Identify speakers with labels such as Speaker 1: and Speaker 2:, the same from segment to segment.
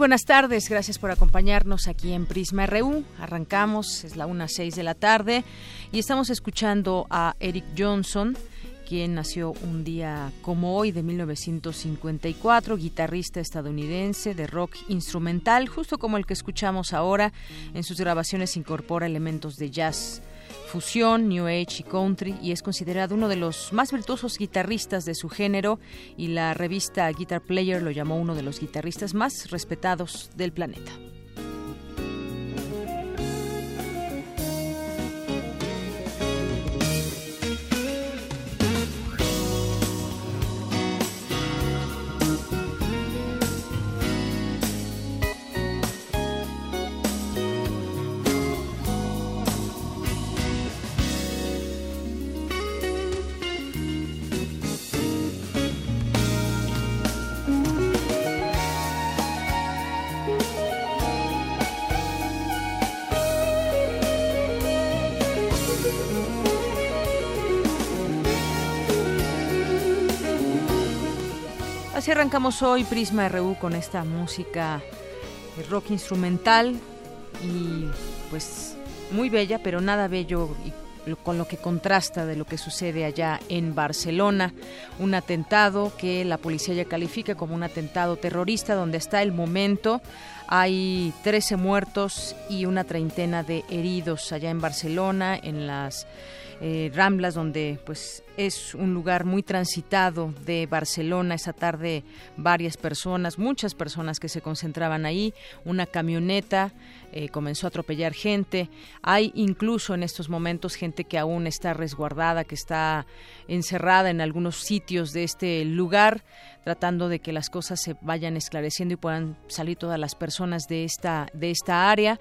Speaker 1: Buenas tardes, gracias por acompañarnos aquí en Prisma RU. Arrancamos, es la 1.06 de la tarde y estamos escuchando a Eric Johnson, quien nació un día como hoy de 1954, guitarrista estadounidense de rock instrumental, justo como el que escuchamos ahora. En sus grabaciones incorpora elementos de jazz fusión, new age y country y es considerado uno de los más virtuosos guitarristas de su género y la revista Guitar Player lo llamó uno de los guitarristas más respetados del planeta. Arrancamos hoy Prisma RU con esta música rock instrumental y pues muy bella, pero nada bello con lo que contrasta de lo que sucede allá en Barcelona, un atentado que la policía ya califica como un atentado terrorista donde está el momento hay 13 muertos y una treintena de heridos allá en Barcelona en las eh, Ramblas, donde pues es un lugar muy transitado de Barcelona. Esa tarde varias personas, muchas personas que se concentraban ahí, una camioneta eh, comenzó a atropellar gente. Hay incluso en estos momentos gente que aún está resguardada, que está encerrada en algunos sitios de este lugar, tratando de que las cosas se vayan esclareciendo y puedan salir todas las personas de esta, de esta área.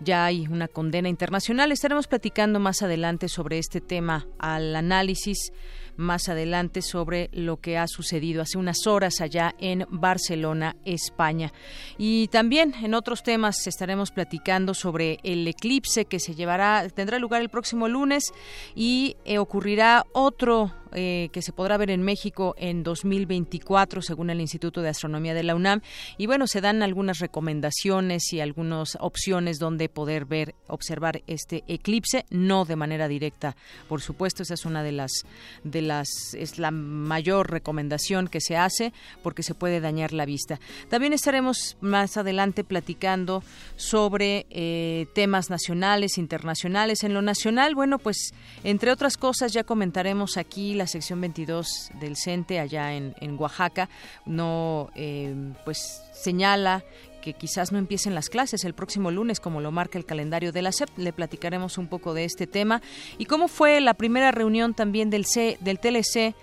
Speaker 1: Ya hay una condena internacional. Estaremos platicando más adelante sobre este tema al análisis más adelante sobre lo que ha sucedido hace unas horas allá en Barcelona, España. Y también en otros temas estaremos platicando sobre el eclipse que se llevará, tendrá lugar el próximo lunes y eh, ocurrirá otro eh, que se podrá ver en México en 2024, según el Instituto de Astronomía de la UNAM. Y bueno, se dan algunas recomendaciones y algunas opciones donde poder ver, observar este eclipse, no de manera directa, por supuesto, esa es una de las, de las, es la mayor recomendación que se hace porque se puede dañar la vista. También estaremos más adelante platicando sobre eh, temas nacionales, internacionales. En lo nacional, bueno, pues entre otras cosas ya comentaremos aquí la sección 22 del CENTE allá en, Oaxaca no eh, pues señala que quizás no empiecen las clases el próximo lunes, como lo marca el calendario de la SEP. Le platicaremos un poco de este tema y cómo fue la primera reunión también del, C, del TLC.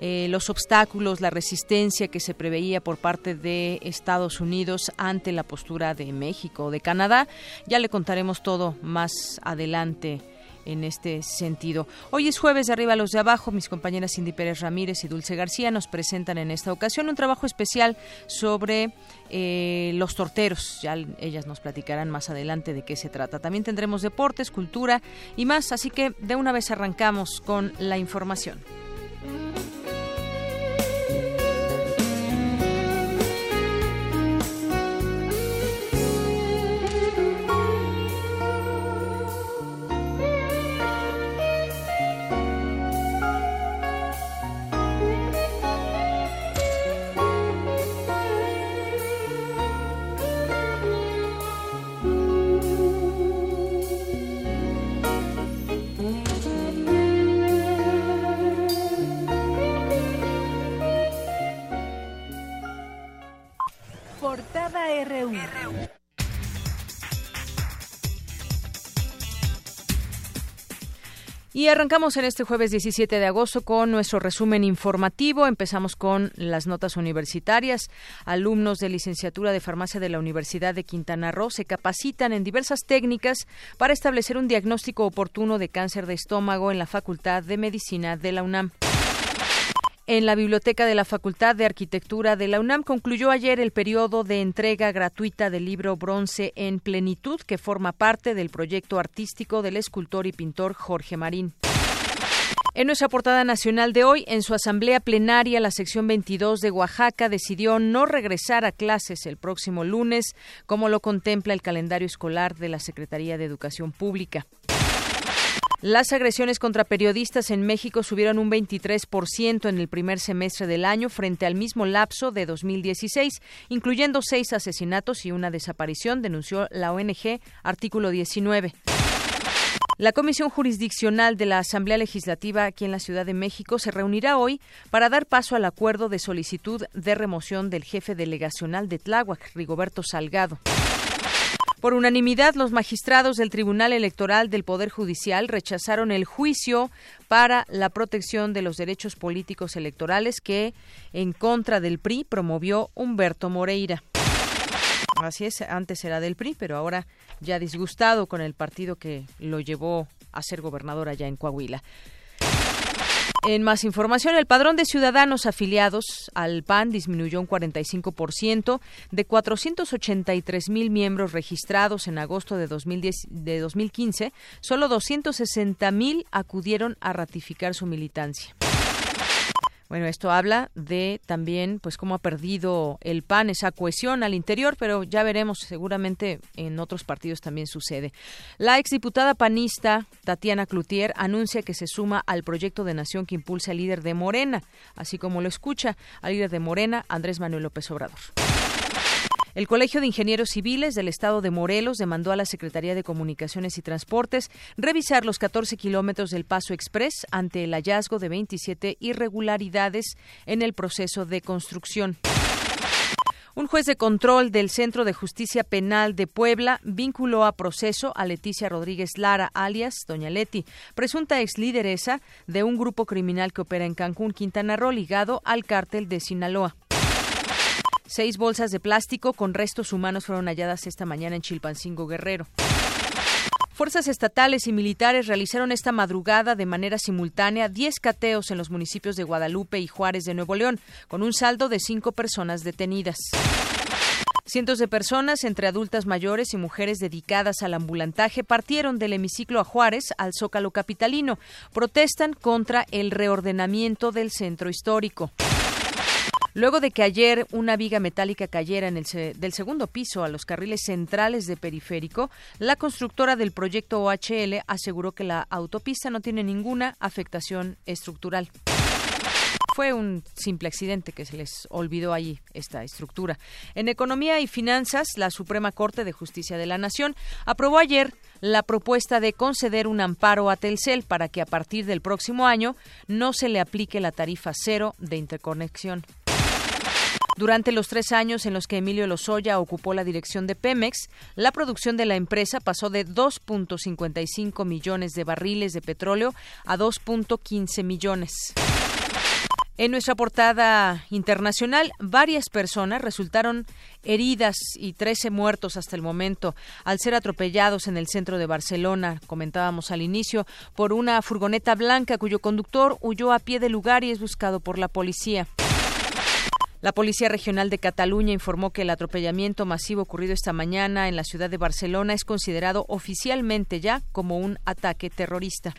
Speaker 1: Eh, los obstáculos, la resistencia que se preveía por parte de Estados Unidos ante la postura de México o de Canadá. Ya le contaremos todo más adelante en este sentido. Hoy es jueves de arriba a los de abajo. Mis compañeras Cindy Pérez Ramírez y Dulce García nos presentan en esta ocasión un trabajo especial sobre eh, los torteros. Ya ellas nos platicarán más adelante de qué se trata. También tendremos deportes, cultura y más. Así que de una vez arrancamos con la información. Y arrancamos en este jueves 17 de agosto con nuestro resumen informativo. Empezamos con las notas universitarias. Alumnos de licenciatura de farmacia de la Universidad de Quintana Roo se capacitan en diversas técnicas para establecer un diagnóstico oportuno de cáncer de estómago en la Facultad de Medicina de la UNAM. En la biblioteca de la Facultad de Arquitectura de la UNAM concluyó ayer el periodo de entrega gratuita del libro Bronce en Plenitud, que forma parte del proyecto artístico del escultor y pintor Jorge Marín. En nuestra portada nacional de hoy, en su asamblea plenaria, la sección 22 de Oaxaca decidió no regresar a clases el próximo lunes, como lo contempla el calendario escolar de la Secretaría de Educación Pública. Las agresiones contra periodistas en México subieron un 23% en el primer semestre del año frente al mismo lapso de 2016, incluyendo seis asesinatos y una desaparición, denunció la ONG Artículo 19. La Comisión Jurisdiccional de la Asamblea Legislativa aquí en la Ciudad de México se reunirá hoy para dar paso al acuerdo de solicitud de remoción del jefe delegacional de Tláhuac, Rigoberto Salgado. Por unanimidad, los magistrados del Tribunal Electoral del Poder Judicial rechazaron el juicio para la protección de los derechos políticos electorales que, en contra del PRI, promovió Humberto Moreira. Así es, antes era del PRI, pero ahora ya disgustado con el partido que lo llevó a ser gobernador allá en Coahuila. En más información, el padrón de ciudadanos afiliados al PAN disminuyó un 45% de 483 mil miembros registrados en agosto de, 2010, de 2015. Solo 260 mil acudieron a ratificar su militancia. Bueno, esto habla de también pues cómo ha perdido el PAN esa cohesión al interior, pero ya veremos, seguramente en otros partidos también sucede. La exdiputada panista Tatiana Cloutier anuncia que se suma al proyecto de nación que impulsa el líder de Morena, así como lo escucha al líder de Morena, Andrés Manuel López Obrador. El Colegio de Ingenieros Civiles del Estado de Morelos demandó a la Secretaría de Comunicaciones y Transportes revisar los 14 kilómetros del Paso Express ante el hallazgo de 27 irregularidades en el proceso de construcción. Un juez de control del Centro de Justicia Penal de Puebla vinculó a proceso a Leticia Rodríguez Lara, alias Doña Leti, presunta ex lideresa de un grupo criminal que opera en Cancún, Quintana Roo, ligado al cártel de Sinaloa. Seis bolsas de plástico con restos humanos fueron halladas esta mañana en Chilpancingo Guerrero. Fuerzas estatales y militares realizaron esta madrugada de manera simultánea 10 cateos en los municipios de Guadalupe y Juárez de Nuevo León, con un saldo de cinco personas detenidas. Cientos de personas, entre adultas mayores y mujeres dedicadas al ambulantaje, partieron del hemiciclo a Juárez al Zócalo Capitalino. Protestan contra el reordenamiento del centro histórico. Luego de que ayer una viga metálica cayera en el del segundo piso a los carriles centrales de periférico, la constructora del proyecto OHL aseguró que la autopista no tiene ninguna afectación estructural fue un simple accidente que se les olvidó allí esta estructura. En Economía y Finanzas, la Suprema Corte de Justicia de la Nación aprobó ayer la propuesta de conceder un amparo a Telcel para que a partir del próximo año no se le aplique la tarifa cero de interconexión. Durante los tres años en los que Emilio Lozoya ocupó la dirección de Pemex, la producción de la empresa pasó de 2.55 millones de barriles de petróleo a 2.15 millones. En nuestra portada internacional, varias personas resultaron heridas y 13 muertos hasta el momento al ser atropellados en el centro de Barcelona, comentábamos al inicio, por una furgoneta blanca cuyo conductor huyó a pie del lugar y es buscado por la policía. La Policía Regional de Cataluña informó que el atropellamiento masivo ocurrido esta mañana en la ciudad de Barcelona es considerado oficialmente ya como un ataque terrorista.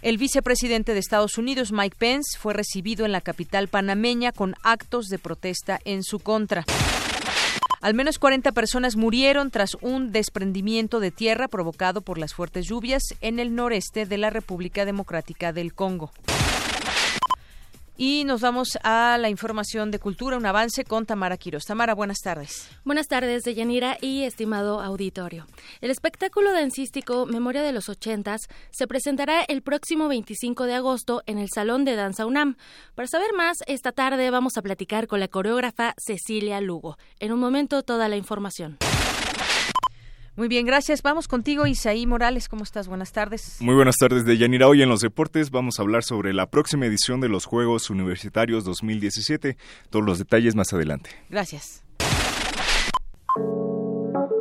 Speaker 1: El vicepresidente de Estados Unidos, Mike Pence, fue recibido en la capital panameña con actos de protesta en su contra. Al menos 40 personas murieron tras un desprendimiento de tierra provocado por las fuertes lluvias en el noreste de la República Democrática del Congo. Y nos vamos a la información de cultura, un avance con Tamara Quiroz. Tamara, buenas tardes.
Speaker 2: Buenas tardes, Deyanira y estimado auditorio. El espectáculo dancístico Memoria de los Ochentas se presentará el próximo 25 de agosto en el Salón de Danza UNAM. Para saber más, esta tarde vamos a platicar con la coreógrafa Cecilia Lugo. En un momento, toda la información.
Speaker 1: Muy bien, gracias. Vamos contigo, Isaí Morales. ¿Cómo estás? Buenas tardes.
Speaker 3: Muy buenas tardes, Deyanira. Hoy en los deportes vamos a hablar sobre la próxima edición de los Juegos Universitarios 2017. Todos los detalles más adelante.
Speaker 1: Gracias.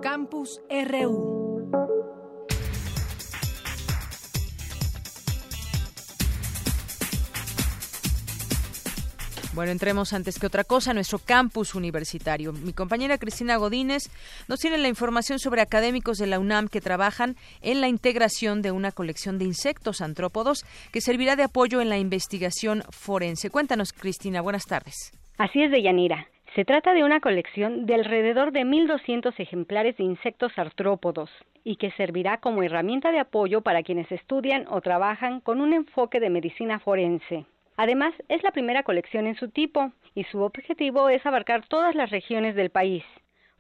Speaker 4: Campus RU.
Speaker 1: Bueno, entremos antes que otra cosa a nuestro campus universitario. Mi compañera Cristina Godínez nos tiene la información sobre académicos de la UNAM que trabajan en la integración de una colección de insectos antrópodos que servirá de apoyo en la investigación forense. Cuéntanos, Cristina. Buenas tardes.
Speaker 5: Así es, Deyanira. Se trata de una colección de alrededor de 1.200 ejemplares de insectos artrópodos y que servirá como herramienta de apoyo para quienes estudian o trabajan con un enfoque de medicina forense. Además, es la primera colección en su tipo y su objetivo es abarcar todas las regiones del país.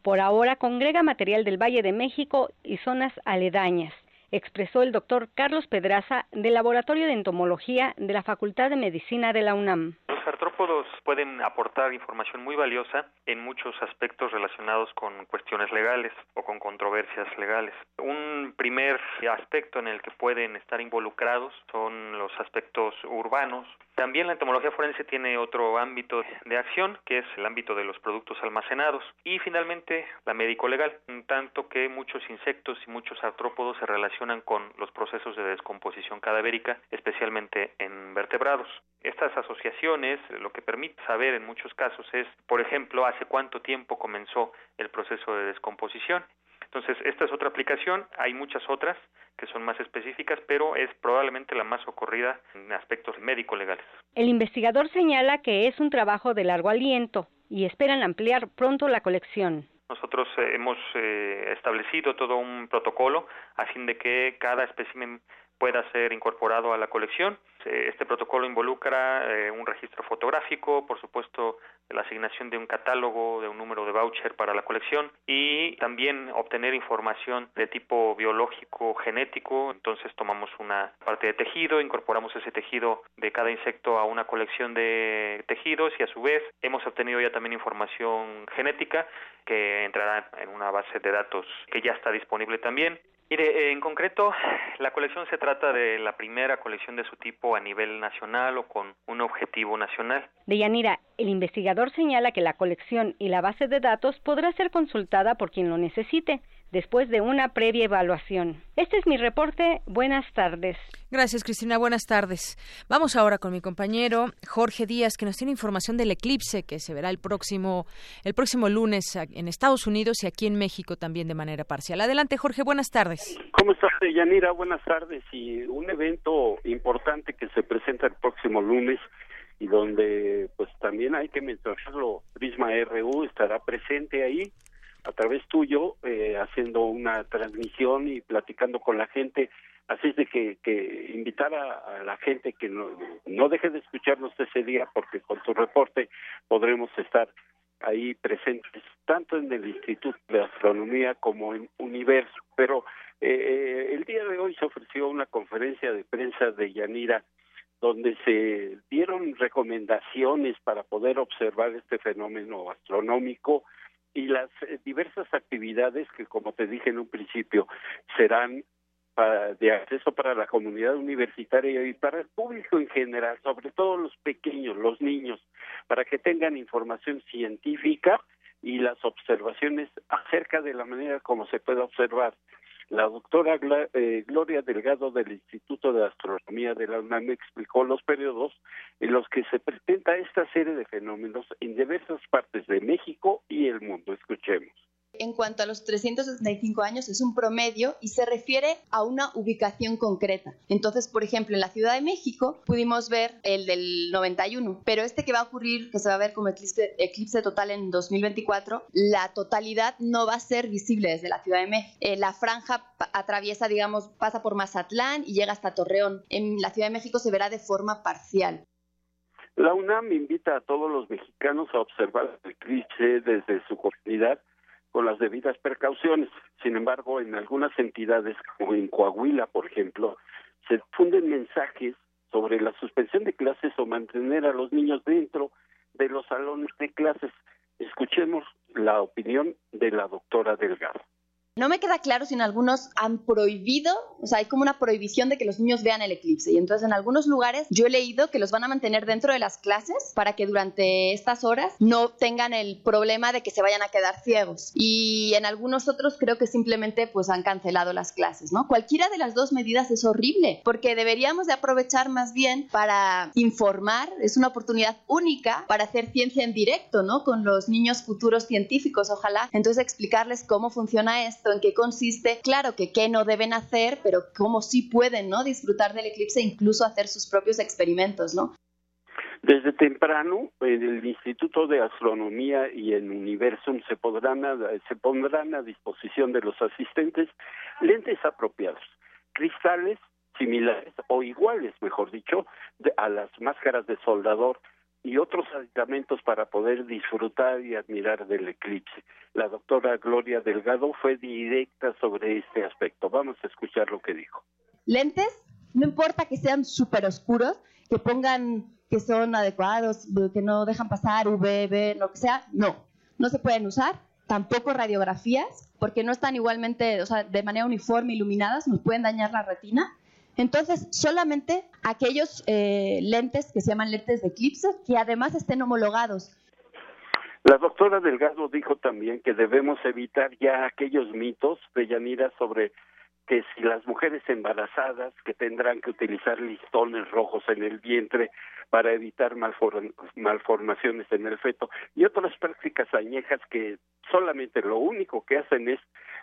Speaker 5: Por ahora congrega material del Valle de México y zonas aledañas, expresó el doctor Carlos Pedraza del Laboratorio de Entomología de la Facultad de Medicina de la UNAM.
Speaker 6: Los artrópodos pueden aportar información muy valiosa en muchos aspectos relacionados con cuestiones legales o con controversias legales. Un primer aspecto en el que pueden estar involucrados son los aspectos urbanos. También la entomología forense tiene otro ámbito de acción, que es el ámbito de los productos almacenados. Y finalmente, la médico-legal, en tanto que muchos insectos y muchos artrópodos se relacionan con los procesos de descomposición cadavérica, especialmente en vertebrados. Estas asociaciones lo que permite saber en muchos casos es, por ejemplo, hace cuánto tiempo comenzó el proceso de descomposición. Entonces, esta es otra aplicación, hay muchas otras que son más específicas, pero es probablemente la más ocurrida en aspectos médico-legales.
Speaker 5: El investigador señala que es un trabajo de largo aliento y esperan ampliar pronto la colección.
Speaker 6: Nosotros eh, hemos eh, establecido todo un protocolo a fin de que cada espécimen pueda ser incorporado a la colección. Este protocolo involucra eh, un registro fotográfico, por supuesto la asignación de un catálogo, de un número de voucher para la colección y también obtener información de tipo biológico, genético. Entonces tomamos una parte de tejido, incorporamos ese tejido de cada insecto a una colección de tejidos y a su vez hemos obtenido ya también información genética que entrará en una base de datos que ya está disponible también Mire, en concreto, la colección se trata de la primera colección de su tipo a nivel nacional o con un objetivo nacional.
Speaker 5: Deyanira, el investigador señala que la colección y la base de datos podrá ser consultada por quien lo necesite después de una previa evaluación. Este es mi reporte. Buenas tardes.
Speaker 1: Gracias, Cristina. Buenas tardes. Vamos ahora con mi compañero Jorge Díaz, que nos tiene información del eclipse que se verá el próximo, el próximo lunes en Estados Unidos y aquí en México también de manera parcial. Adelante, Jorge. Buenas tardes.
Speaker 7: ¿Cómo estás, Yanira? Buenas tardes. Y un evento importante que se presenta el próximo lunes y donde pues también hay que mencionarlo, Prisma RU estará presente ahí a través tuyo, eh, haciendo una transmisión y platicando con la gente. Así de que, que invitar a, la gente que no, no deje de escucharnos ese día, porque con tu reporte podremos estar ahí presentes, tanto en el Instituto de Astronomía como en Universo. Pero eh, el día de hoy se ofreció una conferencia de prensa de Yanira donde se dieron recomendaciones para poder observar este fenómeno astronómico y las eh, diversas actividades que, como te dije en un principio, serán de acceso para la comunidad universitaria y para el público en general, sobre todo los pequeños, los niños, para que tengan información científica y las observaciones acerca de la manera como se puede observar la doctora eh, Gloria Delgado del Instituto de Astronomía de la UNAM explicó los periodos en los que se presenta esta serie de fenómenos en diversas partes de México y el mundo. Escuchemos.
Speaker 8: En cuanto a los 365 años, es un promedio y se refiere a una ubicación concreta. Entonces, por ejemplo, en la Ciudad de México pudimos ver el del 91, pero este que va a ocurrir, que se va a ver como eclipse, eclipse total en 2024, la totalidad no va a ser visible desde la Ciudad de México. Eh, la franja atraviesa, digamos, pasa por Mazatlán y llega hasta Torreón. En la Ciudad de México se verá de forma parcial.
Speaker 7: La UNAM invita a todos los mexicanos a observar el eclipse desde su comunidad con las debidas precauciones. Sin embargo, en algunas entidades, como en Coahuila, por ejemplo, se difunden mensajes sobre la suspensión de clases o mantener a los niños dentro de los salones de clases. Escuchemos la opinión de la doctora Delgado.
Speaker 8: No me queda claro si en algunos han prohibido, o sea, hay como una prohibición de que los niños vean el eclipse. Y entonces en algunos lugares yo he leído que los van a mantener dentro de las clases para que durante estas horas no tengan el problema de que se vayan a quedar ciegos. Y en algunos otros creo que simplemente pues han cancelado las clases, ¿no? Cualquiera de las dos medidas es horrible porque deberíamos de aprovechar más bien para informar, es una oportunidad única para hacer ciencia en directo, ¿no? Con los niños futuros científicos, ojalá. Entonces explicarles cómo funciona esto en qué consiste, claro que qué no deben hacer, pero cómo sí pueden, ¿no? Disfrutar del eclipse e incluso hacer sus propios experimentos, ¿no?
Speaker 7: Desde temprano, en el Instituto de Astronomía y en Universum se, podrán se pondrán a disposición de los asistentes lentes apropiados, cristales similares o iguales, mejor dicho, a las máscaras de soldador y otros aditamentos para poder disfrutar y admirar del eclipse. La doctora Gloria Delgado fue directa sobre este aspecto. Vamos a escuchar lo que dijo.
Speaker 8: Lentes, no importa que sean súper oscuros, que pongan que son adecuados, que no dejan pasar UVB, lo que sea, no, no se pueden usar. Tampoco radiografías, porque no están igualmente, o sea, de manera uniforme iluminadas, nos pueden dañar la retina entonces, solamente aquellos eh, lentes que se llaman lentes de eclipse, que además estén homologados.
Speaker 7: La doctora Delgado dijo también que debemos evitar ya aquellos mitos de Yanira sobre que si las mujeres embarazadas que tendrán que utilizar listones rojos en el vientre para evitar malformaciones en el feto y otras prácticas añejas que solamente lo único que hacen es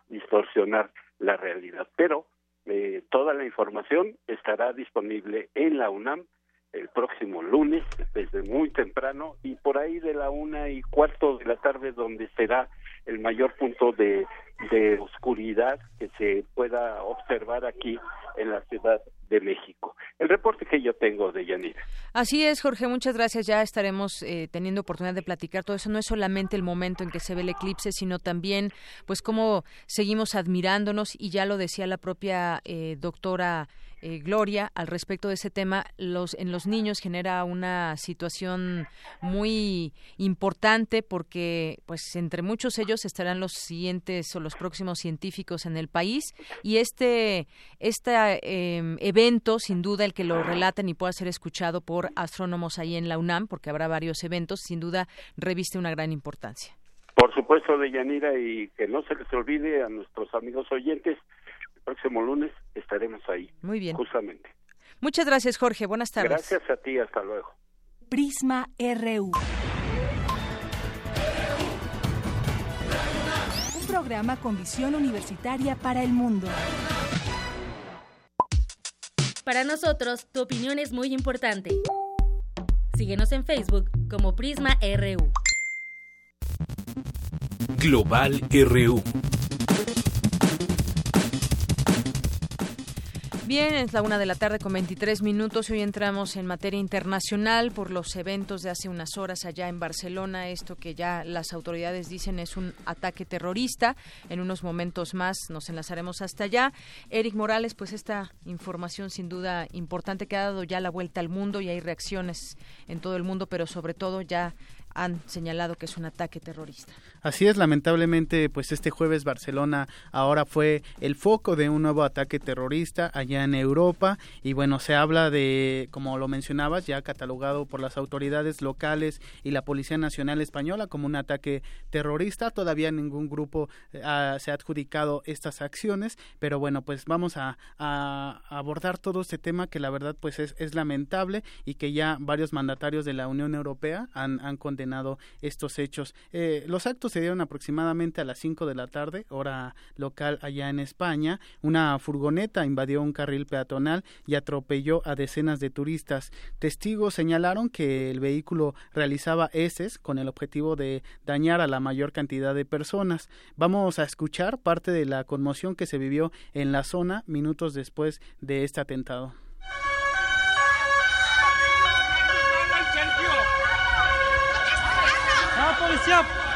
Speaker 7: distorsionar la realidad. Pero eh, toda la información estará disponible en la UNAM el próximo lunes desde muy temprano y por ahí de la una y cuarto de la tarde donde será el mayor punto de, de oscuridad que se pueda observar aquí en la ciudad de México. El reporte que yo tengo de Yanira.
Speaker 1: Así es, Jorge, muchas gracias. Ya estaremos eh, teniendo oportunidad de platicar todo eso. No es solamente el momento en que se ve el eclipse, sino también, pues, cómo seguimos admirándonos. Y ya lo decía la propia eh, doctora eh, Gloria al respecto de ese tema. Los, en los niños genera una situación muy importante porque, pues, entre muchos ellos estarán los siguientes o los próximos científicos en el país. Y este, este evento evento, sin duda, el que lo relaten y pueda ser escuchado por astrónomos ahí en la UNAM, porque habrá varios eventos, sin duda reviste una gran importancia.
Speaker 7: Por supuesto, Deyanira, y que no se les olvide a nuestros amigos oyentes, próximo lunes estaremos ahí.
Speaker 1: Muy bien.
Speaker 7: Justamente.
Speaker 1: Muchas gracias, Jorge. Buenas tardes.
Speaker 7: Gracias a ti, hasta luego.
Speaker 4: Prisma RU. Un programa con visión universitaria para el mundo.
Speaker 2: Para nosotros, tu opinión es muy importante. Síguenos en Facebook como Prisma RU.
Speaker 9: Global RU.
Speaker 1: Bien, es la una de la tarde con 23 minutos. Hoy entramos en materia internacional por los eventos de hace unas horas allá en Barcelona. Esto que ya las autoridades dicen es un ataque terrorista. En unos momentos más nos enlazaremos hasta allá. Eric Morales, pues esta información sin duda importante que ha dado ya la vuelta al mundo y hay reacciones en todo el mundo, pero sobre todo ya han señalado que es un ataque terrorista.
Speaker 10: Así es, lamentablemente, pues este jueves Barcelona ahora fue el foco de un nuevo ataque terrorista allá en Europa y bueno, se habla de, como lo mencionabas, ya catalogado por las autoridades locales y la Policía Nacional Española como un ataque terrorista. Todavía ningún grupo eh, se ha adjudicado estas acciones, pero bueno, pues vamos a, abordar todo este tema que la verdad pues es, es, lamentable y que ya varios mandatarios de la Unión Europea han, han estos hechos. Eh, los actos se dieron aproximadamente a las 5 de la tarde, hora local allá en España. Una furgoneta invadió un carril peatonal y atropelló a decenas de turistas. Testigos señalaron que el vehículo realizaba heces con el objetivo de dañar a la mayor cantidad de personas. Vamos a escuchar parte de la conmoción que se vivió en la zona minutos después de este atentado.
Speaker 11: ¡Gracias!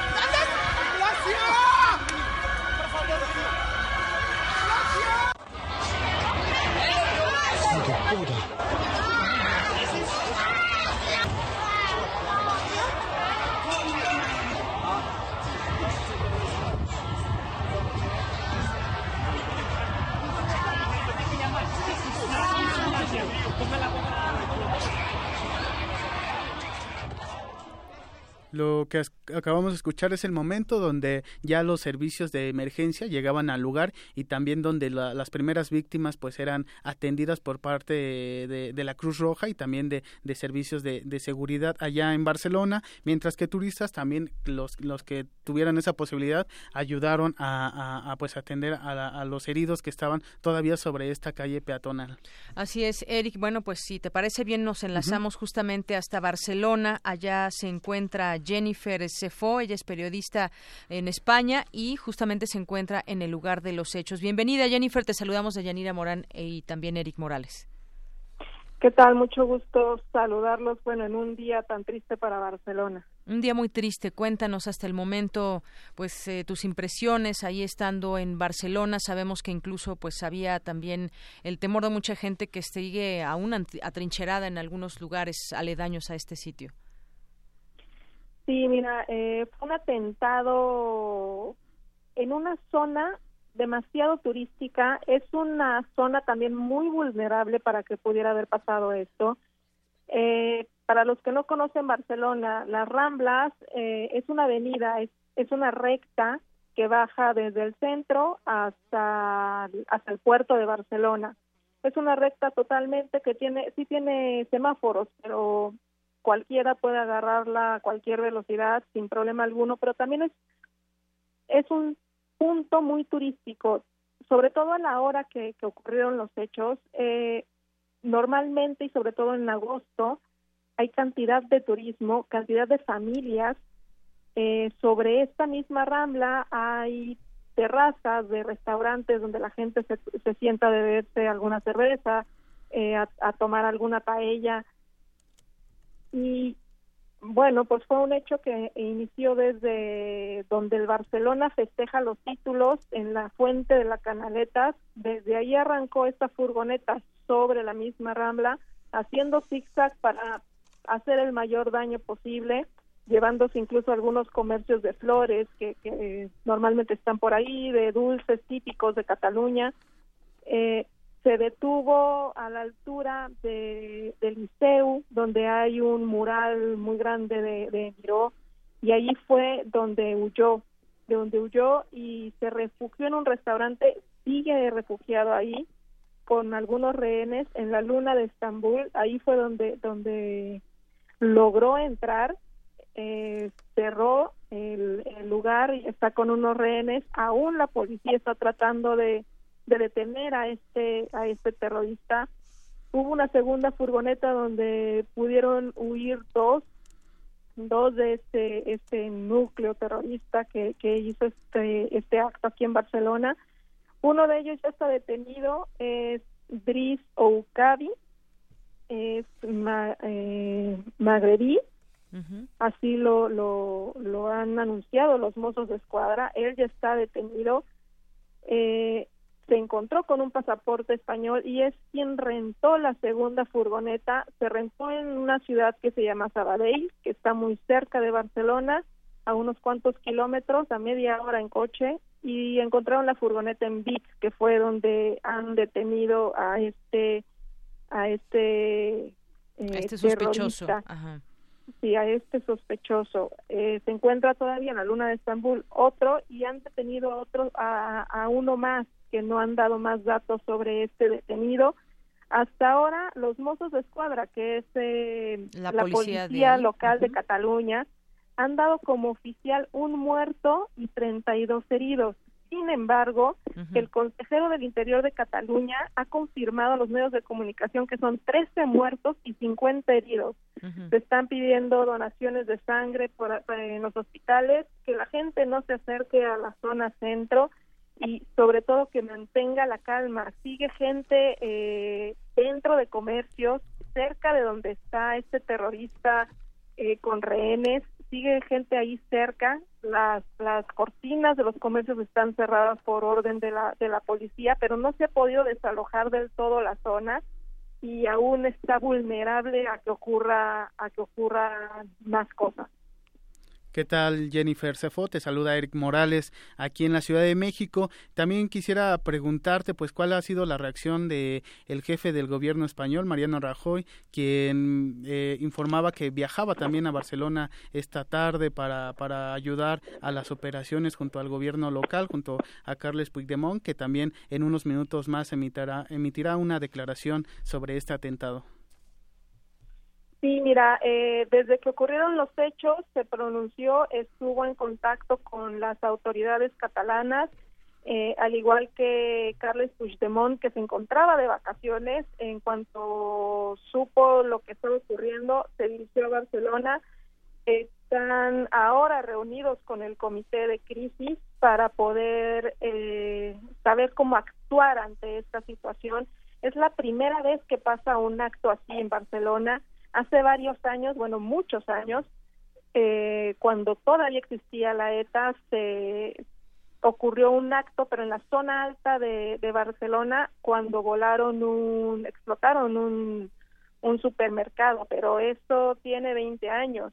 Speaker 10: Lo que acabamos de escuchar es el momento donde ya los servicios de emergencia llegaban al lugar y también donde las primeras víctimas pues eran atendidas por parte de, la Cruz Roja y también de, servicios de, seguridad allá en Barcelona, mientras que turistas también los, los que tuvieran esa posibilidad ayudaron a, pues atender a, los heridos que estaban todavía sobre esta calle peatonal.
Speaker 1: Así es, Eric. Bueno, pues si te parece bien nos enlazamos justamente hasta Barcelona. Allá se encuentra Jennifer Sefo, ella es periodista en España y justamente se encuentra en el lugar de los hechos. Bienvenida Jennifer, te saludamos de Yanira Morán y también Eric Morales.
Speaker 12: ¿Qué tal? Mucho gusto saludarlos, bueno, en un día tan triste para Barcelona.
Speaker 1: Un día muy triste. Cuéntanos hasta el momento, pues, eh, tus impresiones ahí estando en Barcelona. Sabemos que incluso, pues, había también el temor de mucha gente que sigue aún atrincherada en algunos lugares aledaños a este sitio.
Speaker 12: Sí, mira, eh, fue un atentado en una zona demasiado turística. Es una zona también muy vulnerable para que pudiera haber pasado esto. Eh, para los que no conocen Barcelona, las Ramblas eh, es una avenida, es, es una recta que baja desde el centro hasta, hasta el puerto de Barcelona. Es una recta totalmente que tiene, sí tiene semáforos, pero cualquiera puede agarrarla a cualquier velocidad sin problema alguno, pero también es, es un punto muy turístico, sobre todo a la hora que, ocurrieron los hechos. Eh, normalmente y sobre todo en agosto hay cantidad de turismo, cantidad de familias. Eh, sobre esta misma rambla hay terrazas de restaurantes donde la gente se, se sienta a beberse alguna cerveza, eh, a, tomar alguna paella. Y bueno, pues fue un hecho que inició desde donde el Barcelona festeja los títulos en la fuente de la Canaleta. Desde ahí arrancó esta furgoneta sobre la misma rambla, haciendo zigzag para hacer el mayor daño posible, llevándose incluso algunos comercios de flores que, que normalmente están por ahí, de dulces típicos de Cataluña. Eh, se detuvo a la altura de, del Liceu, donde hay un mural muy grande de, de Miró, y ahí fue donde huyó, de donde huyó y se refugió en un restaurante, sigue refugiado ahí con algunos rehenes en la luna de Estambul, ahí fue donde, donde logró entrar, eh, cerró el, el lugar y está con unos rehenes, aún la policía está tratando de de detener a este a este terrorista. Hubo una segunda furgoneta donde pudieron huir dos dos de este este núcleo terrorista que, que hizo este este acto aquí en Barcelona. Uno de ellos ya está detenido es Driss Oukabi es eh, magrebí. Así lo, lo lo han anunciado los mozos de escuadra. Él ya está detenido. Eh, se encontró con un pasaporte español y es quien rentó la segunda furgoneta. Se rentó en una ciudad que se llama Sabadell, que está muy cerca de Barcelona, a unos cuantos kilómetros, a media hora en coche, y encontraron la furgoneta en Vic, que fue donde han detenido a este a este,
Speaker 1: eh, este sospechoso.
Speaker 12: Sí, a este sospechoso. Eh, se encuentra todavía en la luna de Estambul otro y han detenido otro a, a uno más que no han dado más datos sobre este detenido. Hasta ahora, los mozos de escuadra, que es eh, la, policía, local de Cataluña, han dado como oficial un muerto y 32 heridos. Sin embargo, el consejero del Interior de Cataluña ha confirmado a los medios de comunicación que son 13 muertos y 50 heridos. Se están pidiendo donaciones de sangre por, en los hospitales, que la gente no se acerque a la zona centro y sobre todo que mantenga la calma. Sigue gente eh, dentro de comercios, cerca de donde está este terrorista eh, con rehenes, sigue gente ahí cerca, las, las cortinas de los comercios están cerradas por orden de la, de la policía, pero no se ha podido desalojar del todo la zona y aún está vulnerable a que ocurra a que ocurra más cosas.
Speaker 10: ¿Qué tal Jennifer Cefo? Te saluda Eric Morales aquí en la Ciudad de México. También quisiera preguntarte pues cuál ha sido la reacción de el jefe del gobierno español, Mariano Rajoy, quien eh, informaba que viajaba también a Barcelona esta tarde para, para ayudar a las operaciones junto al gobierno local, junto a Carles Puigdemont, que también en unos minutos más emitirá, emitirá una declaración sobre este atentado.
Speaker 12: Sí, mira, eh, desde que ocurrieron los hechos se pronunció, estuvo en contacto con las autoridades catalanas, eh, al igual que Carles Puigdemont, que se encontraba de vacaciones. En cuanto supo lo que estaba ocurriendo, se dirigió a Barcelona. Están ahora reunidos con el comité de crisis para poder eh, saber cómo actuar ante esta situación. Es la primera vez que pasa un acto así en Barcelona Hace varios años, bueno, muchos años, eh, cuando todavía existía la ETA, se ocurrió un acto, pero en la zona alta de, Barcelona, cuando volaron un, explotaron un, un supermercado, pero eso tiene 20 años.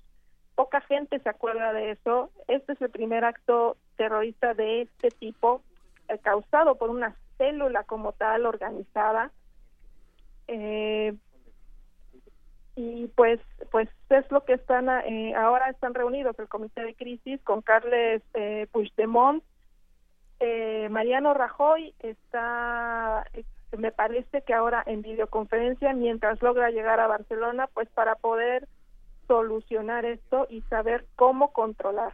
Speaker 12: Poca gente se acuerda de eso. Este es el primer acto terrorista de este tipo, eh, causado por una célula como tal organizada. Eh, y pues pues es lo que están eh, ahora están reunidos el comité de crisis con Carles eh, Puigdemont eh, Mariano Rajoy está eh, me parece que ahora en videoconferencia mientras logra llegar a Barcelona pues para poder solucionar esto y saber cómo controlar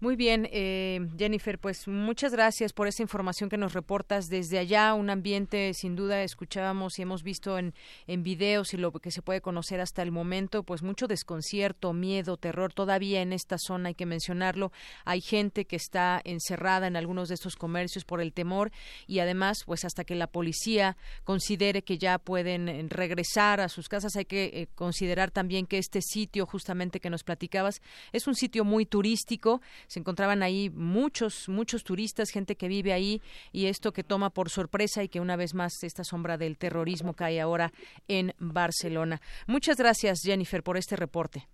Speaker 1: muy bien, eh, Jennifer, pues muchas gracias por esa información que nos reportas desde allá. Un ambiente, sin duda, escuchábamos y hemos visto en, en videos y lo que se puede conocer hasta el momento, pues mucho desconcierto, miedo, terror. Todavía en esta zona hay que mencionarlo. Hay gente que está encerrada en algunos de estos comercios por el temor y además, pues hasta que la policía considere que ya pueden eh, regresar a sus casas, hay que eh, considerar también que este sitio, justamente que nos platicabas, es un sitio muy turístico se encontraban ahí muchos, muchos turistas, gente que vive ahí y esto que toma por sorpresa y que una vez más esta sombra del terrorismo cae ahora en Barcelona. Muchas gracias, Jennifer, por este reporte.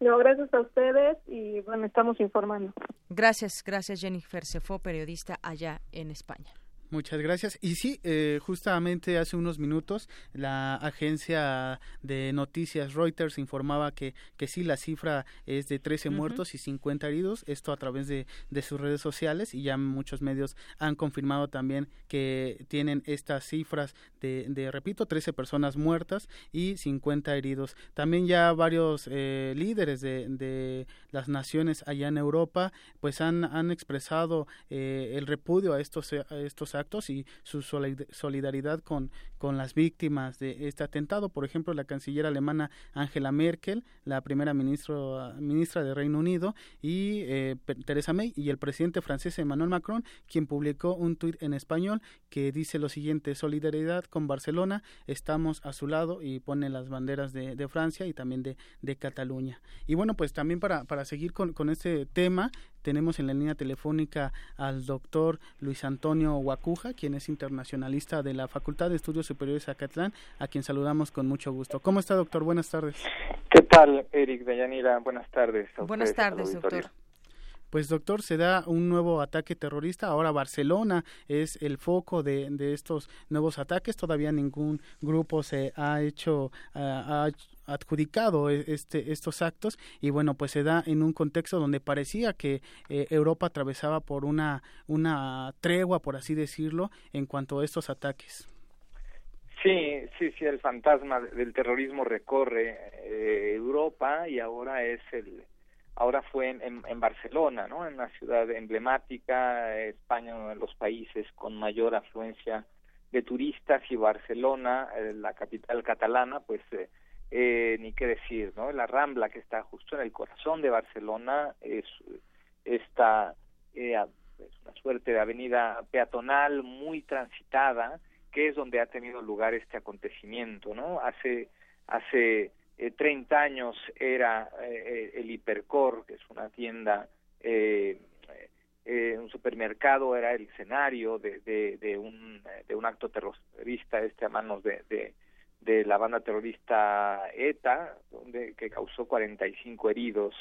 Speaker 12: No, gracias a ustedes y bueno, estamos informando.
Speaker 1: Gracias, gracias Jennifer se fue periodista allá en España.
Speaker 10: Muchas gracias. Y sí, eh, justamente hace unos minutos la agencia de noticias Reuters informaba que, que sí, la cifra es de 13 muertos y 50 heridos, esto a través de, de, sus redes sociales y ya muchos medios han confirmado también que tienen estas cifras de, de repito, 13 personas muertas y 50 heridos. También ya varios eh, líderes de, de, las naciones allá en Europa pues han, han expresado eh, el repudio a estos, a estos actos y su solidaridad con, con las víctimas de este atentado. Por ejemplo, la canciller alemana Angela Merkel, la primera ministro, ministra de Reino Unido y eh, Teresa May y el presidente francés Emmanuel Macron, quien publicó un tuit en español que dice lo siguiente, solidaridad con Barcelona, estamos a su lado y pone las banderas de, de Francia y también de, de Cataluña. Y bueno, pues también para, para seguir con, con este tema, tenemos en la línea telefónica al doctor Luis Antonio Huacuja, quien es internacionalista de la Facultad de Estudios Superiores Acatlán, a quien saludamos con mucho gusto. ¿Cómo está, doctor? Buenas tardes.
Speaker 11: ¿Qué tal, Eric Deyanira? Buenas tardes.
Speaker 1: Buenas tardes, doctor.
Speaker 10: Pues doctor, se da un nuevo ataque terrorista. Ahora Barcelona es el foco de, de estos nuevos ataques. Todavía ningún grupo se ha hecho, ha, adjudicado e, este, estos actos y bueno, pues se da en un contexto donde parecía que eh, Europa atravesaba por una, una tregua, por así decirlo, en cuanto a estos ataques.
Speaker 11: Sí, sí, sí, el fantasma del terrorismo recorre eh, Europa y ahora es el, ahora fue en, en, Barcelona, ¿no? En una ciudad emblemática, España, uno de los países con mayor afluencia de turistas y Barcelona, eh, la capital catalana, pues eh, eh, ni qué decir, ¿no? La Rambla que está justo en el corazón de Barcelona es esta eh, es una suerte de avenida peatonal muy transitada, que es donde ha tenido lugar este acontecimiento, ¿no? Hace hace 30 años era el Hipercor, que es una tienda un supermercado era el escenario de, de, un, de un acto terrorista este a manos de, de la banda terrorista ETA, donde, que causó 45 heridos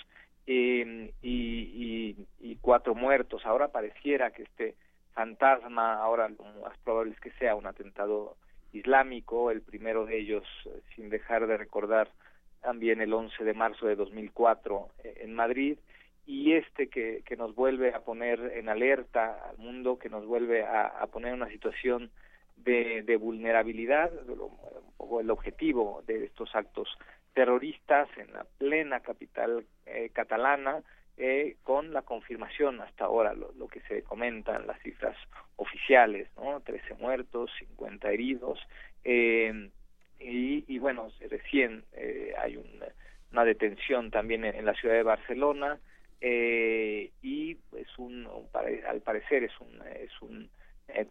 Speaker 11: eh, y, y, cuatro muertos. Ahora pareciera que este fantasma, ahora lo más probable es que sea un atentado islámico, el primero de ellos, eh, sin dejar de recordar también el 11 de marzo de 2004 eh, en Madrid, y este que, que nos vuelve a poner en alerta al mundo, que nos vuelve a, a poner en una situación de, de vulnerabilidad, un poco el objetivo de estos actos terroristas en la plena capital eh, catalana, eh, con la confirmación hasta ahora, lo, lo, que se comentan las cifras oficiales, ¿no? 13 muertos, 50 heridos, eh, y, y, bueno, recién eh, hay un, una detención también en, en, la ciudad de Barcelona, eh, y es un, un, al parecer es un, es un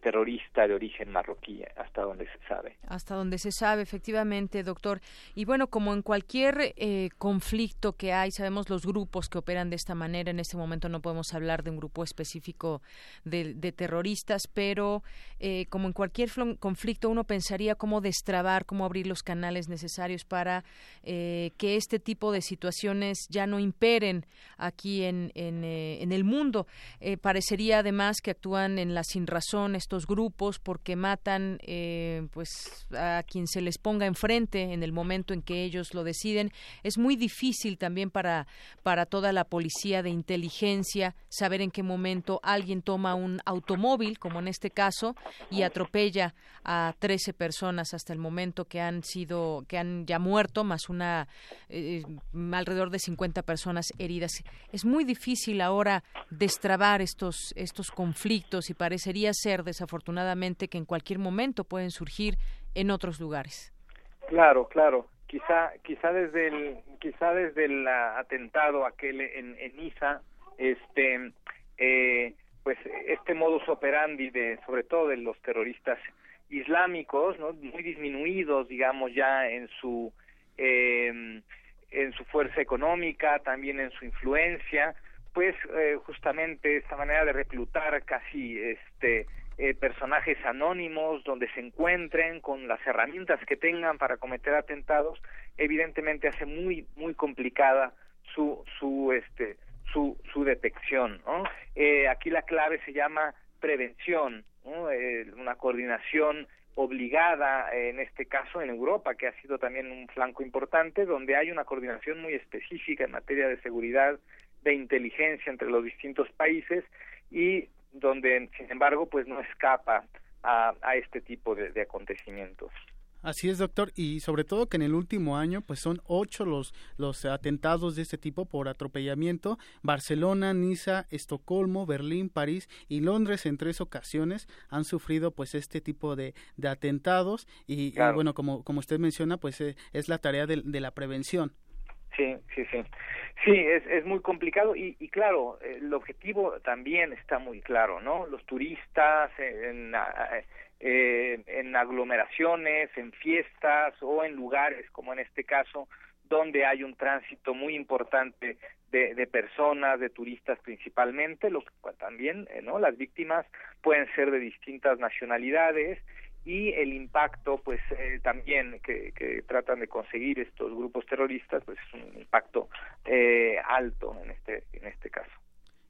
Speaker 11: terrorista de origen marroquí, hasta donde se sabe.
Speaker 1: Hasta donde se sabe, efectivamente, doctor. Y bueno, como en cualquier eh, conflicto que hay, sabemos los grupos que operan de esta manera. En este momento no podemos hablar de un grupo específico de, terroristas, pero eh, como en cualquier conflicto, uno pensaría cómo destrabar, cómo abrir los canales necesarios para que este tipo de situaciones ya no imperen aquí en, en, en el mundo. parecería además que actúan en la sin razón estos grupos porque matan eh, pues a quien se les ponga enfrente en el momento en que ellos lo deciden. Es muy difícil también para para toda la policía de inteligencia saber en qué momento alguien toma un automóvil como en este caso y atropella a 13 personas hasta el momento que han sido que han ya muerto más una eh, alrededor de 50 personas heridas. Es muy difícil ahora destrabar estos estos conflictos y parecería ser desafortunadamente que en cualquier momento pueden surgir en otros lugares.
Speaker 11: Claro, claro. Quizá, quizá desde el, quizá desde el atentado aquel en, en Niza, este, eh, pues este modus operandi de, sobre todo de los terroristas islámicos, ¿no? muy disminuidos, digamos ya en su eh, en su fuerza económica, también en su influencia, pues eh, justamente esta manera de reclutar casi este eh, personajes anónimos donde se encuentren con las herramientas que tengan para cometer atentados evidentemente hace muy muy complicada su su este su su detección ¿no? eh, aquí la clave se llama prevención eh, una coordinación obligada en este caso en Europa que ha sido también un flanco importante donde hay una coordinación muy específica en materia de seguridad de inteligencia entre los distintos países y donde sin embargo pues no escapa a, a este tipo de, de, acontecimientos.
Speaker 10: Así es, doctor, y sobre todo que en el último año, pues son ocho los, los atentados de este tipo por atropellamiento. Barcelona, Niza, Estocolmo, Berlín, París y Londres en tres ocasiones han sufrido pues este tipo de, de atentados y, claro. y, bueno, como, como usted menciona, pues eh, es la tarea de, de la prevención.
Speaker 11: Sí, sí, sí. Sí, es, es muy complicado y, y claro, el objetivo también está muy claro, ¿no? Los turistas en, eh, en aglomeraciones, en fiestas o en lugares como en este caso, donde hay un tránsito muy importante de, de personas, de turistas principalmente, los también, eh, ¿no? Las víctimas pueden ser de distintas nacionalidades y el impacto pues eh, también que, que, tratan de conseguir estos grupos terroristas pues es un impacto eh, alto en este en este caso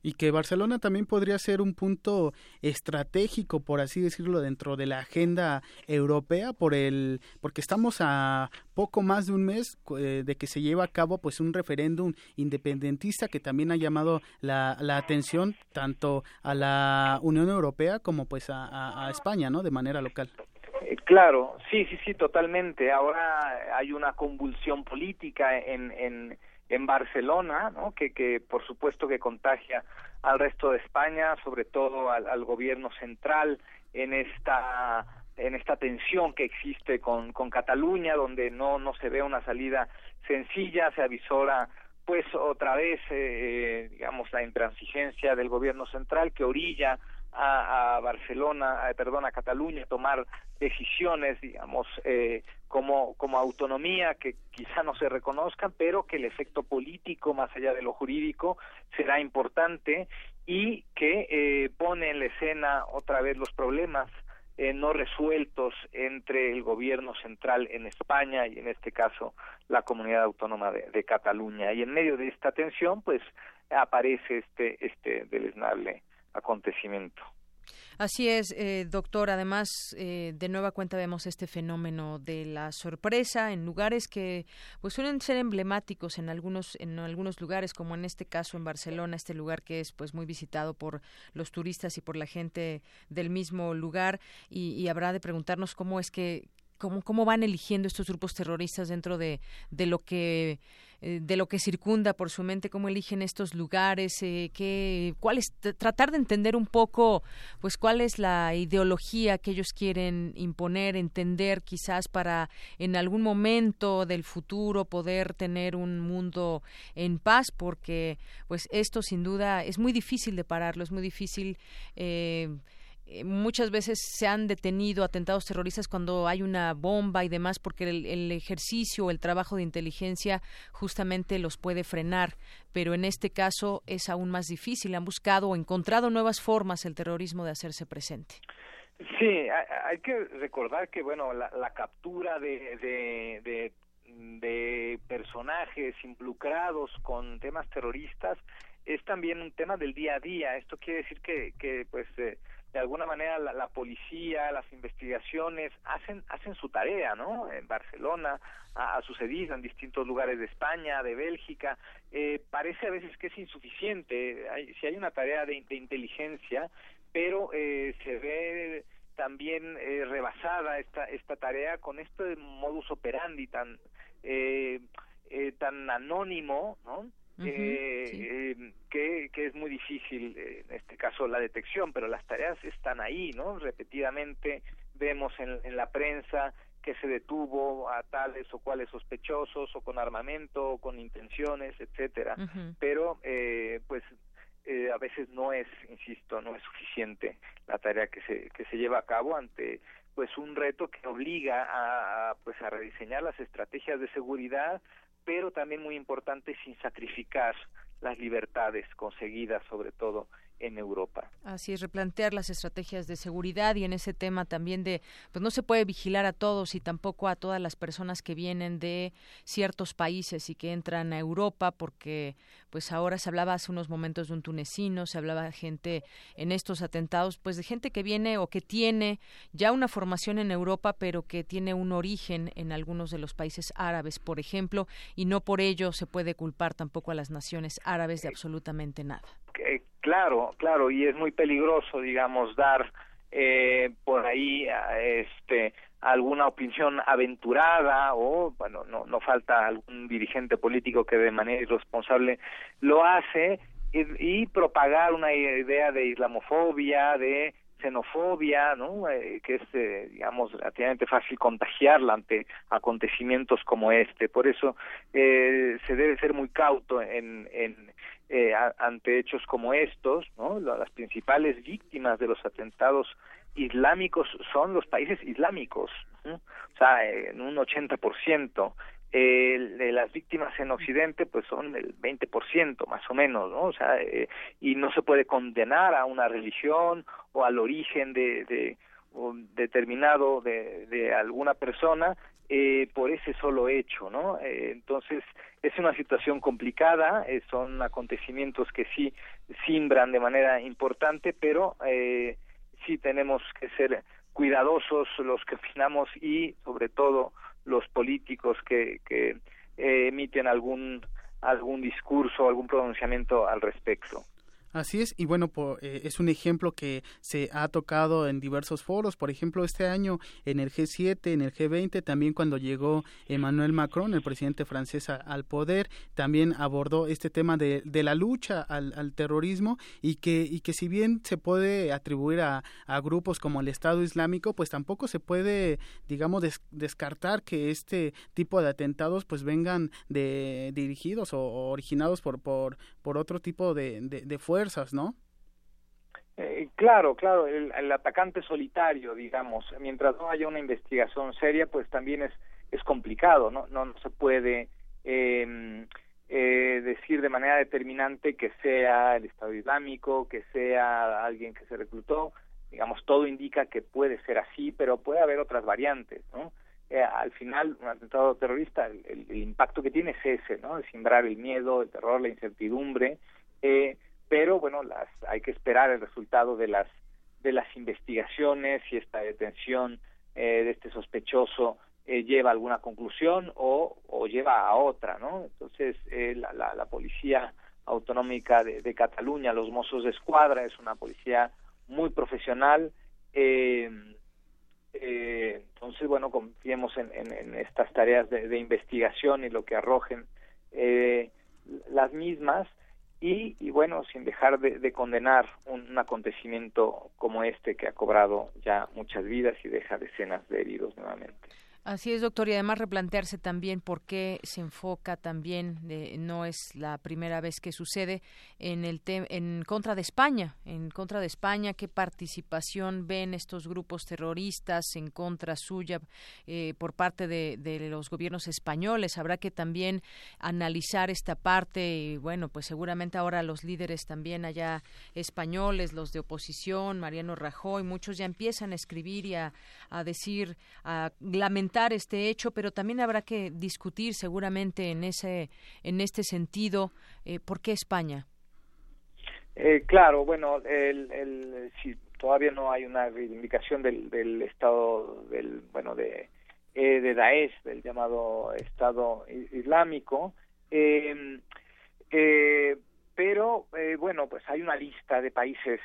Speaker 10: y que Barcelona también podría ser un punto estratégico por así decirlo dentro de la agenda europea por el porque estamos a poco más de un mes eh, de que se lleva a cabo pues un referéndum independentista que también ha llamado la, la atención tanto a la Unión Europea como pues a, a, España no de manera local
Speaker 11: eh, Claro, sí, sí, sí, totalmente. Ahora hay una convulsión política en, en, en Barcelona, ¿no? que, que por supuesto que contagia al resto de España, sobre todo al, al gobierno central en esta en esta tensión que existe con, con Cataluña, donde no, no se ve una salida sencilla, se avisora pues otra vez, eh, digamos, la intransigencia del gobierno central que orilla a, Barcelona, perdón, a Cataluña tomar decisiones, digamos, eh, como, como autonomía que quizá no se reconozcan, pero que el efecto político, más allá de lo jurídico, será importante y que eh, pone en la escena otra vez los problemas eh, no resueltos entre el gobierno central en España y en este caso la comunidad autónoma de, de Cataluña. Y en medio de esta tensión, pues aparece este, este deleznable acontecimiento.
Speaker 1: Así es, eh, doctor. Además, eh, de nueva cuenta vemos este fenómeno de la sorpresa en lugares que pues suelen ser emblemáticos en algunos en algunos lugares, como en este caso en Barcelona, este lugar que es pues muy visitado por los turistas y por la gente del mismo lugar. Y, y habrá de preguntarnos cómo es que cómo cómo van eligiendo estos grupos terroristas dentro de de lo que eh, de lo que circunda por su mente, cómo eligen estos lugares, eh, qué, cuál es, tratar de entender un poco, pues cuál es la ideología que ellos quieren imponer, entender quizás para en algún momento del futuro poder tener un mundo en paz, porque pues esto sin duda es muy difícil de pararlo, es muy difícil eh, eh, muchas veces se han detenido atentados terroristas cuando hay una bomba y demás porque el, el ejercicio, el trabajo de inteligencia justamente los puede frenar, pero en este caso es aún más difícil. Han buscado o encontrado nuevas formas el terrorismo de hacerse presente.
Speaker 11: Sí, hay que recordar que bueno la, la captura de, de, de, de personajes involucrados con temas terroristas es también un tema del día a día. Esto quiere decir que, que pues eh, de alguna manera la, la, policía, las investigaciones hacen hacen su tarea, ¿no? En Barcelona ha, sucedido en distintos lugares de España, de Bélgica. Eh, parece a veces que es insuficiente. Hay, si hay una tarea de, de inteligencia, pero eh, se ve también eh, rebasada esta esta tarea con este modus operandi tan eh, eh, tan anónimo, ¿no? Eh, que, que es muy difícil eh, en este caso la detección, pero las tareas están ahí, ¿no? Repetidamente vemos en, en la prensa que se detuvo a tales o cuales sospechosos o con armamento o con intenciones, etcétera, uh -huh. pero eh, pues eh, a veces no es, insisto, no es suficiente la tarea que se que se lleva a cabo ante pues un reto que obliga a, a pues a rediseñar las estrategias de seguridad pero también muy importante sin sacrificar las libertades conseguidas sobre todo en Europa.
Speaker 1: Así es, replantear las estrategias de seguridad y en ese tema también de, pues no se puede vigilar a todos y tampoco a todas las personas que vienen de ciertos países y que entran a Europa, porque pues ahora se hablaba hace unos momentos de un tunecino, se hablaba de gente en estos atentados, pues de gente que viene o que tiene ya una formación en Europa, pero que tiene un origen en algunos de los países árabes, por ejemplo, y no por ello se puede culpar tampoco a las naciones árabes de absolutamente nada.
Speaker 11: Claro, claro, y es muy peligroso, digamos, dar eh, por ahí este alguna opinión aventurada o bueno no no falta algún dirigente político que de manera irresponsable lo hace y, y propagar una idea de islamofobia de xenofobia, ¿no? Eh, que es, eh, digamos, relativamente fácil contagiarla ante acontecimientos como este. Por eso eh, se debe ser muy cauto en, en eh, ante hechos como estos, ¿no? Las principales víctimas de los atentados islámicos son los países islámicos, o sea, en un 80%. Eh, de las víctimas en Occidente pues son el 20% más o menos, ¿no? O sea, eh, y no se puede condenar a una religión o al origen de, de determinado de, de alguna persona eh, por ese solo hecho, ¿no? Eh, entonces es una situación complicada, eh, son acontecimientos que sí simbran de manera importante, pero eh, sí tenemos que ser cuidadosos los que opinamos y sobre todo los políticos que, que emiten algún algún discurso, algún pronunciamiento al respecto.
Speaker 10: Así es, y bueno, eh, es un ejemplo que se ha tocado en diversos foros, por ejemplo, este año en el G7, en el G20, también cuando llegó Emmanuel Macron, el presidente francés, al poder, también abordó este tema de, de la lucha al, al, terrorismo y que, y que si bien se puede atribuir a, a, grupos como el Estado Islámico, pues tampoco se puede, digamos, des, descartar que este tipo de atentados pues vengan de dirigidos o, originados por, por, por otro tipo de, de, de ¿no?
Speaker 11: Eh, Claro, claro, el, atacante solitario, digamos, mientras no haya una investigación seria, pues también es, es complicado, ¿no? No, se puede em, eh, decir de manera determinante que sea el Estado Islámico, que sea alguien que se reclutó, digamos, todo indica que puede ser así, pero puede haber otras variantes, ¿no? Eh, al final, un atentado terrorista, el, impacto que tiene es ese, ¿no? De simbrar el miedo, el terror, la incertidumbre, eh, pero bueno, las, hay que esperar el resultado de las de las investigaciones si esta detención eh, de este sospechoso eh, lleva a alguna conclusión o, o, lleva a otra, ¿no? Entonces, eh, la, la, la, policía autonómica de, Cataluña, los Mossos de Escuadra, es una policía muy profesional. Eh, eh, entonces, bueno, confiemos en, en, en estas tareas de, de, investigación y lo que arrojen eh, las mismas y, bueno, sin dejar de, condenar un, acontecimiento como este que ha cobrado ya muchas vidas y deja decenas de heridos nuevamente.
Speaker 1: Así es, doctor, y además replantearse también por qué se enfoca también, no es la primera vez que sucede en el en contra de España, en contra de España, qué participación ven estos grupos terroristas en contra suya eh, por parte de, los gobiernos españoles. Habrá que también analizar esta parte y bueno, pues seguramente ahora los líderes también allá españoles, los de oposición, Mariano Rajoy, muchos ya empiezan a escribir y a decir, a lamentar este hecho, pero también habrá que discutir seguramente en ese en este sentido eh, por qué España.
Speaker 11: Eh, claro, bueno, el, el, si todavía no hay una reivindicación del, del Estado del bueno de eh, de Daesh, del llamado Estado Islámico, eh, eh, pero bueno, pues hay una lista de países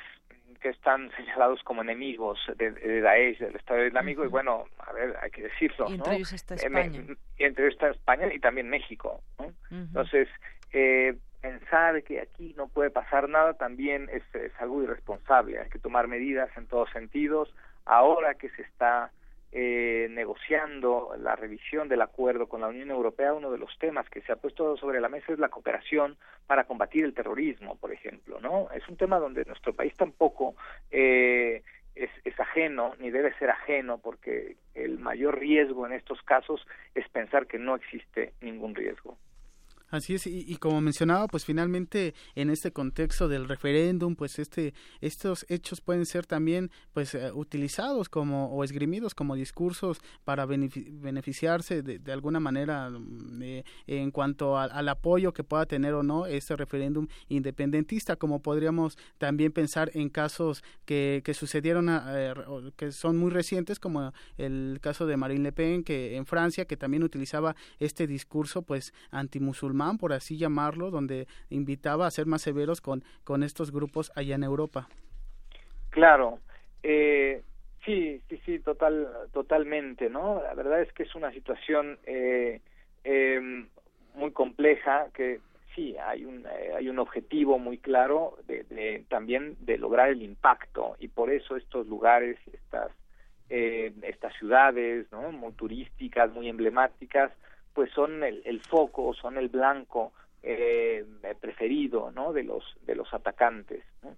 Speaker 11: que están señalados como enemigos de, Daesh, del Estado Islámico, y bueno, a ver, hay que decirlo,
Speaker 1: y entre ellos está España.
Speaker 11: y entre ellos está España y también México, Entonces, eh, pensar que aquí no puede pasar nada también es, es algo irresponsable, hay que tomar medidas en todos sentidos, ahora que se está eh, negociando la revisión del acuerdo con la Unión Europea, uno de los temas que se ha puesto sobre la mesa es la cooperación para combatir el terrorismo, por ejemplo, ¿no? Es un tema donde nuestro país tampoco eh, es, es, ajeno, ni debe ser ajeno, porque el mayor riesgo en estos casos es pensar que no existe ningún riesgo.
Speaker 10: Así es, y, como mencionaba, pues finalmente en este contexto del referéndum, pues este, estos hechos pueden ser también pues eh, utilizados como o esgrimidos como discursos para beneficiarse de, alguna manera mm, eh, en cuanto al apoyo que pueda tener o no este referéndum independentista, como podríamos también pensar en casos que, que sucedieron, eh, que son muy recientes, como el caso de Marine Le Pen, que en Francia, que también utilizaba este discurso pues antimusulmán por así llamarlo, donde invitaba a ser más severos con, con estos grupos allá en Europa.
Speaker 11: Claro, eh, sí, sí, sí, total, totalmente, ¿no? La verdad es que es una situación eh, em, muy compleja que sí hay un eh, hay un objetivo muy claro de, también de lograr el impacto y por eso estos lugares estas estas ciudades no muy turísticas muy emblemáticas pues son el, el foco, son el blanco eh, preferido, ¿no? De los de los atacantes. ¿no?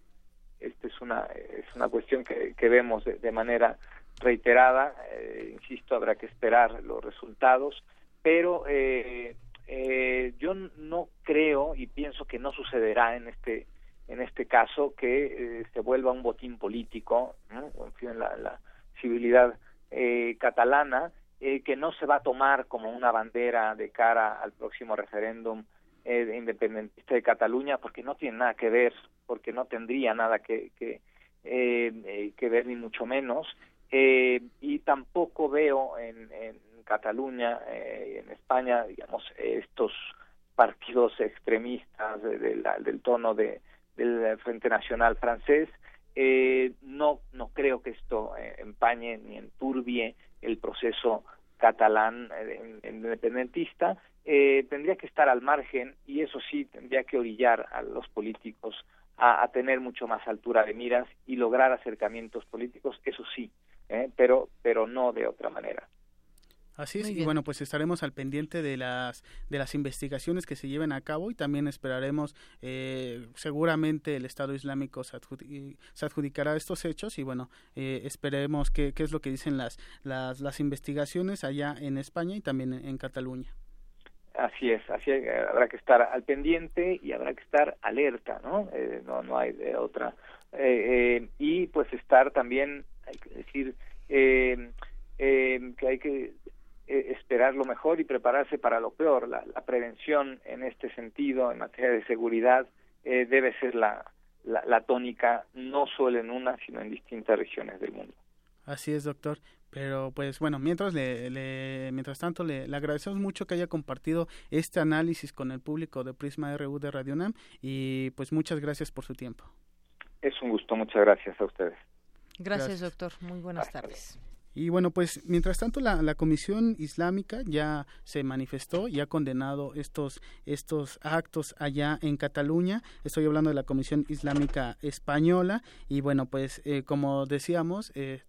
Speaker 11: Esta es una es una cuestión que, que vemos de, manera reiterada. Eh, insisto, habrá que esperar los resultados, pero eh, eh, yo no creo y pienso que no sucederá en este en este caso que eh, se vuelva un botín político, ¿no? en fin, la, la civilidad eh, catalana eh, que no se va a tomar como una bandera de cara al próximo referéndum eh, independentista de Cataluña, porque no tiene nada que ver, porque no tendría nada que, que, eh, eh que ver ni mucho menos, eh, y tampoco veo en, en Cataluña y en España, digamos, estos partidos extremistas de, la, del tono de, del Frente Nacional francés, eh, no, no creo que esto empañe ni enturbie el proceso catalán eh, independentista, eh, tendría que estar al margen y eso sí tendría que orillar a los políticos a, tener mucho más altura de miras y lograr acercamientos políticos, eso sí, eh, pero, pero no de otra manera.
Speaker 10: Así es, y bueno, pues estaremos al pendiente de las de las investigaciones que se lleven a cabo y también esperaremos, eh, seguramente el Estado Islámico se, adjudicará estos hechos y bueno, eh, esperemos qué, qué es lo que dicen las, las, las investigaciones allá en España y también en, Cataluña.
Speaker 11: Así es, así habrá que estar al pendiente y habrá que estar alerta, ¿no? Eh, no, no hay de otra. y pues estar también, hay que decir, que hay que eh, esperar lo mejor y prepararse para lo peor. La, prevención en este sentido, en materia de seguridad, eh, debe ser la, la, tónica, no solo en una, sino en distintas regiones del mundo.
Speaker 10: Así es, doctor. Pero pues bueno, mientras le, mientras tanto le, agradecemos mucho que haya compartido este análisis con el público de Prisma RU de Radio Nam y pues muchas gracias por su tiempo.
Speaker 11: Es un gusto, muchas gracias a ustedes.
Speaker 1: Gracias, doctor. Muy buenas tardes.
Speaker 10: Y bueno, pues mientras tanto la, Comisión Islámica ya se manifestó y ha condenado estos, estos actos allá en Cataluña. Estoy hablando de la Comisión Islámica Española y bueno, pues eh, como decíamos, eh,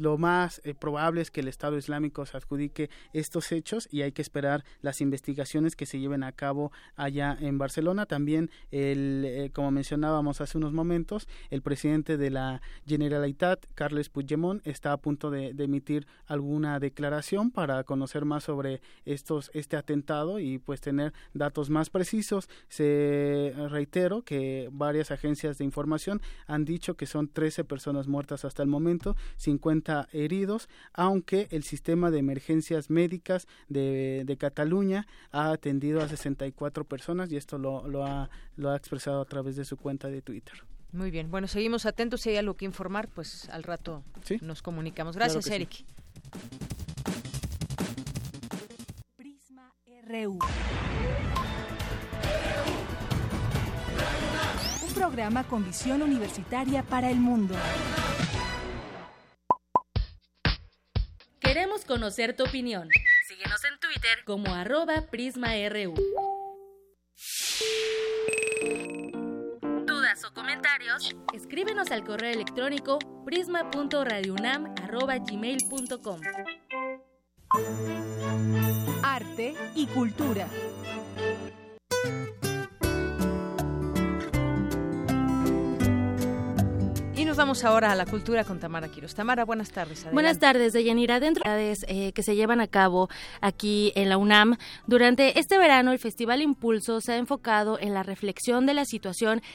Speaker 10: lo más eh, probable es que el Estado Islámico se adjudique estos hechos y hay que esperar las investigaciones que se lleven a cabo allá en Barcelona. También, el, eh, como mencionábamos hace unos momentos, el presidente de la Generalitat, Carles Puigdemont, está a punto de, emitir alguna declaración para conocer más sobre estos, este atentado y pues tener datos más precisos. Se reitero que varias agencias de información han dicho que son 13 personas muertas hasta el momento, 50 heridos, aunque el sistema de emergencias médicas de, de Cataluña ha atendido a 64 personas y esto lo, lo, ha, lo ha expresado a través de su cuenta de Twitter.
Speaker 1: Muy bien, bueno, seguimos atentos. Si hay algo que informar, pues al rato nos comunicamos. Gracias, Eric.
Speaker 4: Prisma RU. Un programa con visión universitaria para el mundo.
Speaker 2: Queremos conocer tu opinión. Síguenos en Twitter como arroba PrismaRU. ¿Dudas o comentarios? Escríbenos al correo electrónico prisma.radiounam.gmail.com
Speaker 4: Arte y cultura.
Speaker 1: Nos vamos ahora a la cultura con Tamara Quiroz. Tamara, buenas tardes.
Speaker 2: Buenas tardes, Deyanira. Dentro de eh, que se llevan a cabo aquí en la UNAM, durante este verano el Festival Impulso se ha enfocado en la reflexión de la situación